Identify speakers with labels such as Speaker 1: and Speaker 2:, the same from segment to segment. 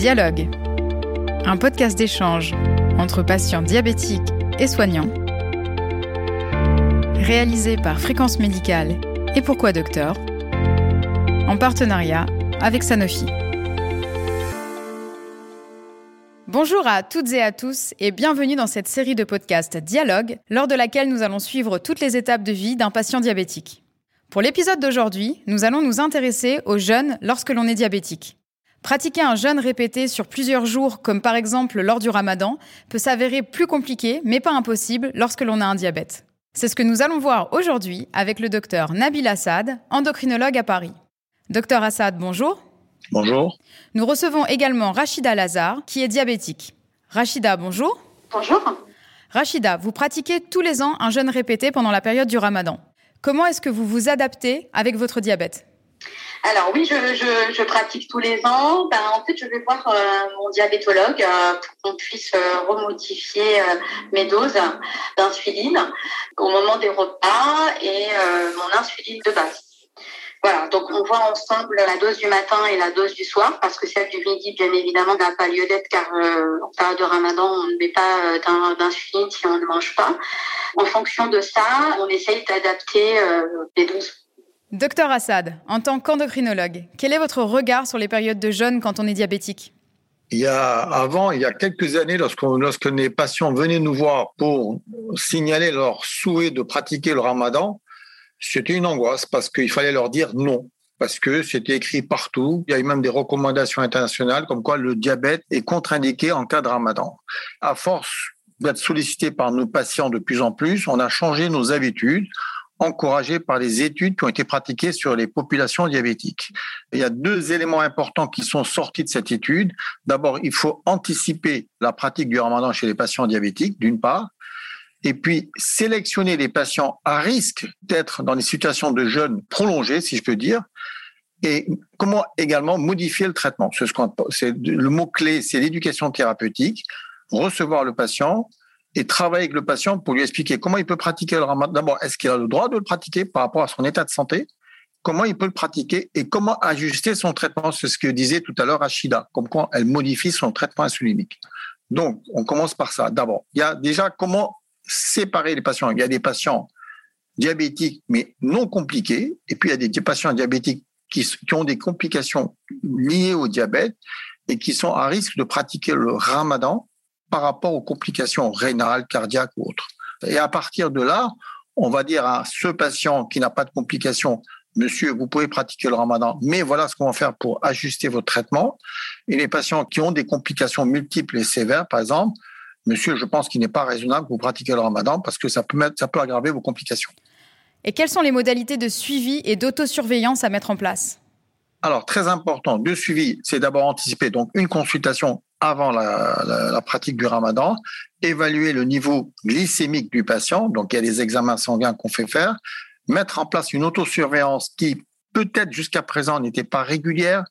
Speaker 1: Dialogue, un podcast d'échange entre patients diabétiques et soignants, réalisé par Fréquence Médicale et Pourquoi Docteur, en partenariat avec Sanofi. Bonjour à toutes et à tous et bienvenue dans cette série de podcasts Dialogue, lors de laquelle nous allons suivre toutes les étapes de vie d'un patient diabétique. Pour l'épisode d'aujourd'hui, nous allons nous intéresser aux jeûnes lorsque l'on est diabétique. Pratiquer un jeûne répété sur plusieurs jours, comme par exemple lors du ramadan, peut s'avérer plus compliqué, mais pas impossible, lorsque l'on a un diabète. C'est ce que nous allons voir aujourd'hui avec le docteur Nabil Assad, endocrinologue à Paris. Docteur Assad, bonjour.
Speaker 2: Bonjour.
Speaker 1: Nous recevons également Rachida Lazar, qui est diabétique. Rachida, bonjour.
Speaker 3: Bonjour.
Speaker 1: Rachida, vous pratiquez tous les ans un jeûne répété pendant la période du ramadan. Comment est-ce que vous vous adaptez avec votre diabète?
Speaker 3: Alors oui, je, pratique tous les ans. Ben, en fait, je vais voir euh, mon diabétologue euh, pour qu'on puisse euh, remodifier mes doses d'insuline au moment des repas et mon insuline de base. Voilà, donc on voit ensemble la dose du matin et la dose du soir, parce que celle du midi, bien évidemment, n'a pas lieu d'être, car en période de ramadan, on ne met pas d'insuline si on ne mange pas. En fonction de ça, on essaye d'adapter les doses
Speaker 1: Docteur Assad, en tant qu'endocrinologue, quel est votre regard sur les périodes de jeûne quand on est diabétique?
Speaker 2: Il y a, avant, il y a quelques années, lorsque, lorsque les patients venaient nous voir pour signaler leur souhait de pratiquer le ramadan, c'était une angoisse parce qu'il fallait leur dire non, parce que c'était écrit partout. Il y a eu même des recommandations internationales comme quoi le diabète est contre-indiqué en cas de ramadan. À force d'être sollicité par nos patients de plus en plus, on a changé nos habitudes encouragé par les études qui ont été pratiquées sur les populations diabétiques. Il y a deux éléments importants qui sont sortis de cette étude. D'abord, il faut anticiper la pratique du ramadan chez les patients diabétiques, d'une part, et puis sélectionner les patients à risque d'être dans des situations de jeûne prolongées, si je peux dire, et comment également modifier le traitement. C'est le mot clé, c'est l'éducation thérapeutique, recevoir le patient, et travailler avec le patient pour lui expliquer comment il peut pratiquer le ramadan. D'abord, est-ce qu'il a le droit de le pratiquer par rapport à son état de santé? Comment il peut le pratiquer et comment ajuster son traitement? C'est ce que disait tout à l'heure Achida, comme quoi elle modifie son traitement insulinique. Donc, on commence par ça. D'abord, il y a déjà comment séparer les patients. Il y a des patients diabétiques mais non compliqués, et puis il y a des patients diabétiques qui, qui ont des complications liées au diabète et qui sont à risque de pratiquer le ramadan par rapport aux complications rénales, cardiaques ou autres. Et à partir de là, on va dire à ce patient qui n'a pas de complications, monsieur, vous pouvez pratiquer le ramadan, mais voilà ce qu'on va faire pour ajuster votre traitement. Et les patients qui ont des complications multiples et sévères, par exemple, monsieur, je pense qu'il n'est pas raisonnable que vous pratiquiez le ramadan parce que ça peut, mettre, ça peut aggraver vos complications.
Speaker 1: Et quelles sont les modalités de suivi et d'autosurveillance à mettre en place?
Speaker 2: Alors, très important, de suivi, c'est d'abord anticiper donc une consultation avant la, pratique du ramadan, évaluer le niveau glycémique du patient, donc il y a des examens sanguins qu'on fait faire, mettre en place une autosurveillance qui peut-être jusqu'à présent n'était pas régulière,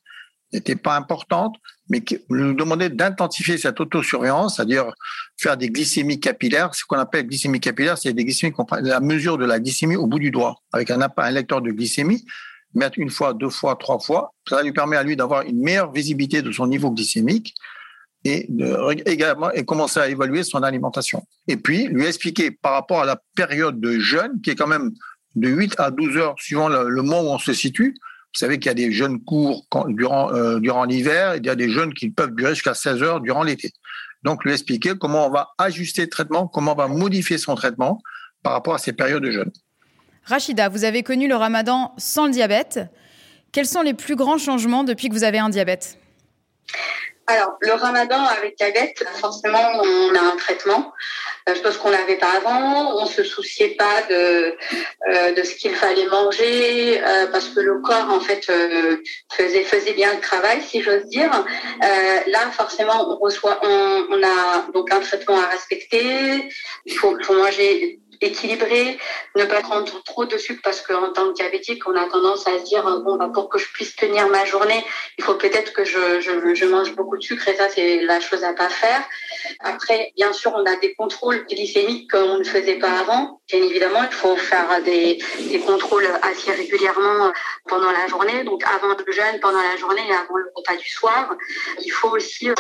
Speaker 2: n'était pas importante, mais qui nous demandait d'intensifier cette autosurveillance, c'est-à-dire faire des glycémies capillaires. Ce qu'on appelle glycémie capillaire, c'est des glycémies, la mesure de la glycémie au bout du doigt, avec un, un lecteur de glycémie, mettre une fois, deux fois, trois fois. Ça lui permet à lui d'avoir une meilleure visibilité de son niveau glycémique et également et commencer à évaluer son alimentation. Et puis lui expliquer par rapport à la période de jeûne qui est quand même de 8 à 12 heures suivant le, moment où on se situe. Vous savez qu'il y a des jeûnes courts durant euh, durant l'hiver et il y a des jeûnes qui peuvent durer jusqu'à 16 heures durant l'été. Donc lui expliquer comment on va ajuster le traitement, comment on va modifier son traitement par rapport à ces périodes de jeûne.
Speaker 1: Rachida, vous avez connu le ramadan sans le diabète. Quels sont les plus grands changements depuis que vous avez un diabète?
Speaker 3: Alors, le ramadan avec diabète, forcément, on a un traitement, euh, chose qu'on n'avait pas avant. On se souciait pas de, euh, de ce qu'il fallait manger, euh, parce que le corps, en fait, faisait, bien le travail, si j'ose dire. là, forcément, on a donc un traitement à respecter. Il faut manger équilibré, ne pas prendre trop de sucre parce qu'en tant que diabétique, on a tendance à se dire bon bah pour que je puisse tenir ma journée, il faut peut-être que je, je, je, mange beaucoup de sucre et ça c'est la chose à pas faire. Après, bien sûr, on a des contrôles glycémiques qu'on ne faisait pas avant. Bien évidemment, il faut faire des, des contrôles assez régulièrement pendant la journée, donc avant le jeûne, pendant la journée et avant le repas du soir. Il faut aussi euh,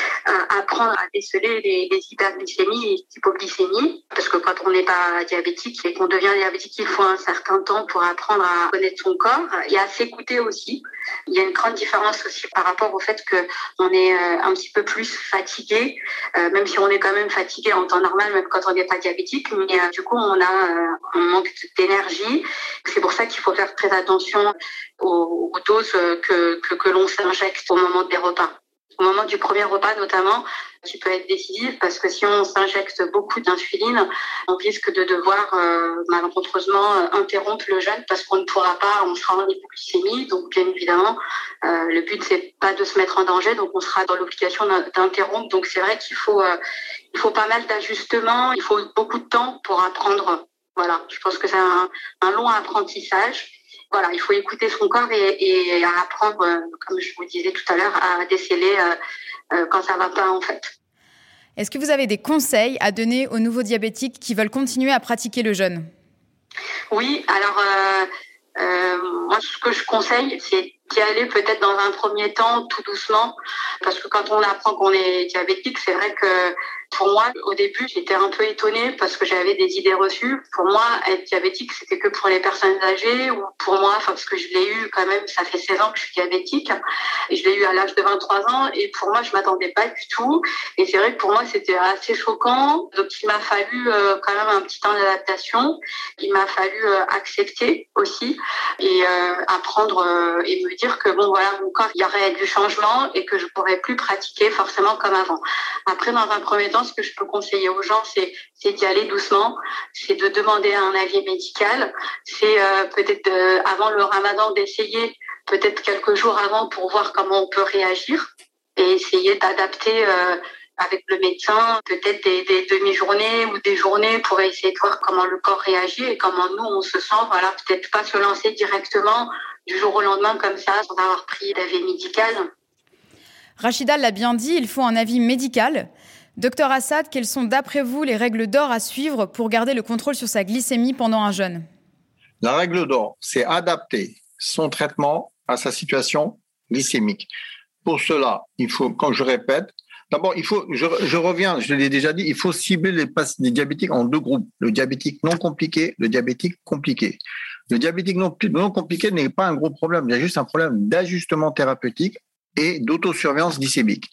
Speaker 3: apprendre à déceler les, les hyperglycémies et hypoglycémies parce que quand on n'est pas diabétique et qu'on devient diabétique, il faut un certain temps pour apprendre à connaître son corps et à s'écouter aussi. Il y a une grande différence aussi par rapport au fait qu'on est euh, un petit peu plus fatigué, euh, même si on est quand même fatigué en temps normal, même quand on n'est pas diabétique, mais euh, du coup on a un manque d'énergie. C'est pour ça qu'il faut faire très attention aux, doses que, l'on s'injecte au moment des repas au moment du premier repas notamment, qui peut être décisif parce que si on s'injecte beaucoup d'insuline, on risque de devoir euh, malencontreusement euh, interrompre le jeûne parce qu'on ne pourra pas, on sera en hypoglycémie. Donc bien évidemment, euh, le but c'est pas de se mettre en danger, donc on sera dans l'obligation d'interrompre. Donc c'est vrai qu'il faut, il faut pas mal d'ajustements, il faut beaucoup de temps pour apprendre. Voilà, je pense que c'est un long apprentissage voilà, il faut écouter son corps et, et apprendre, euh, comme je vous disais tout à l'heure, à déceler euh, euh, quand ça va pas en fait.
Speaker 1: Est-ce que vous avez des conseils à donner aux nouveaux diabétiques qui veulent continuer à pratiquer le jeûne?
Speaker 3: Oui, alors euh, moi ce que je conseille, c'est d'y aller peut-être dans un premier temps tout doucement, parce que quand on apprend qu'on est diabétique, c'est vrai que pour moi, au début, j'étais un peu étonnée parce que j'avais des idées reçues. Pour moi, être diabétique, c'était que pour les personnes âgées ou pour moi, parce que je l'ai eu quand même, ça fait 16 ans que je suis diabétique et je l'ai eu à l'âge de 23 ans et pour moi, je m'attendais pas du tout. Et c'est vrai que pour moi, c'était assez choquant. Donc, il m'a fallu euh, quand même un petit temps d'adaptation. Il m'a fallu euh, accepter aussi et euh, apprendre et me dire que bon, voilà, mon corps, il y aurait du changement et que je pourrais plus pratiquer forcément comme avant. Après, dans un premier temps, ce que je peux conseiller aux gens, c'est d'y aller doucement, c'est de demander un avis médical, c'est euh, peut-être avant le ramadan d'essayer peut-être quelques jours avant pour voir comment on peut réagir et essayer d'adapter euh, avec le médecin peut-être des, des demi-journées ou des journées pour essayer de voir comment le corps réagit et comment nous on se sent. Voilà, peut-être pas se lancer directement du jour au lendemain comme ça sans avoir pris d'avis médical.
Speaker 1: Rachida l'a bien dit, il faut un avis médical. Docteur Assad, quelles sont d'après vous les règles d'or à suivre pour garder le contrôle sur sa glycémie pendant un jeûne?
Speaker 2: La règle d'or, c'est adapter son traitement à sa situation glycémique. Pour cela, il faut, quand je répète, D'abord, il faut, je, reviens, je l'ai déjà dit, il faut cibler les, diabétiques en deux groupes. Le diabétique non compliqué, le diabétique compliqué. Le diabétique non compliqué n'est pas un gros problème, il y a juste un problème d'ajustement thérapeutique et d'autosurveillance glycémique.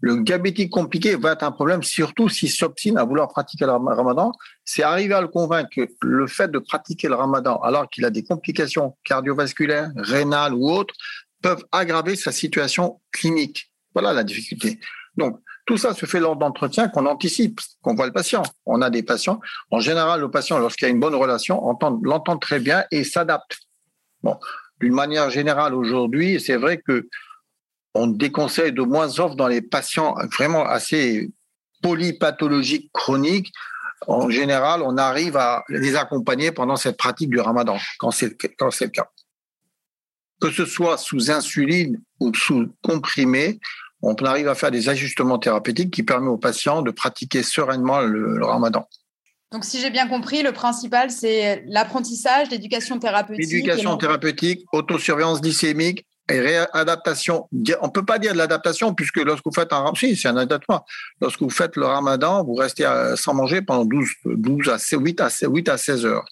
Speaker 2: Le diabétique compliqué va être un problème, surtout s'il s'obstine à vouloir pratiquer le ramadan. C'est arriver à le convaincre que le fait de pratiquer le ramadan alors qu'il a des complications cardiovasculaires, rénales ou autres, peuvent aggraver sa situation clinique. Voilà la difficulté. Donc, tout ça se fait lors d'entretiens qu'on anticipe, qu'on voit le patient. On a des patients. En général, le patient, lorsqu'il a une bonne relation, l'entend très bien et s'adapte. Bon, d'une manière générale, aujourd'hui, c'est vrai que on déconseille de moins offre dans les patients vraiment assez polypathologiques chroniques. En général, on arrive à les accompagner pendant cette pratique du ramadan, quand c'est le cas. Que ce soit sous insuline ou sous comprimé, on arrive à faire des ajustements thérapeutiques qui permettent aux patients de pratiquer sereinement le, le ramadan.
Speaker 1: Donc, si j'ai bien compris, le principal, c'est l'apprentissage, l'éducation thérapeutique.
Speaker 2: L'éducation thérapeutique, autosurveillance glycémique, et réadaptation. On peut pas dire de l'adaptation puisque lorsque vous faites un si, c'est un. Lorsque vous faites le ramadan, vous restez sans manger pendant 12, 12 à 8 à 8 à 16 heures.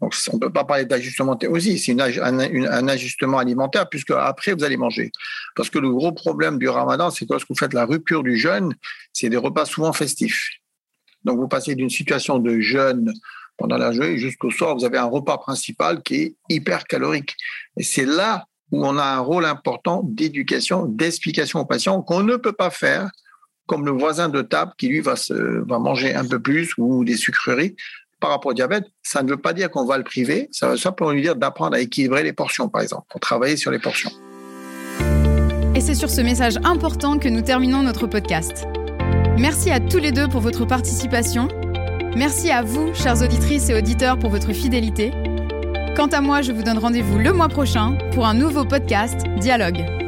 Speaker 2: Donc, on peut pas parler d'ajustement aussi. C'est un, un, ajustement alimentaire puisque après vous allez manger. Parce que le gros problème du ramadan, c'est que lorsque vous faites la rupture du jeûne, c'est des repas souvent festifs. Donc, vous passez d'une situation de jeûne pendant la journée jusqu'au soir, vous avez un repas principal qui est hyper calorique. Et c'est là où on a un rôle important d'éducation, d'explication aux patients qu'on ne peut pas faire comme le voisin de table qui lui va, se, va manger un peu plus ou des sucreries par rapport au diabète. Ça ne veut pas dire qu'on va le priver, ça veut simplement lui dire d'apprendre à équilibrer les portions, par exemple, pour travailler sur les portions.
Speaker 1: Et c'est sur ce message important que nous terminons notre podcast. Merci à tous les deux pour votre participation. Merci à vous, chères auditrices et auditeurs, pour votre fidélité. Quant à moi, je vous donne rendez-vous le mois prochain pour un nouveau podcast Dialogue.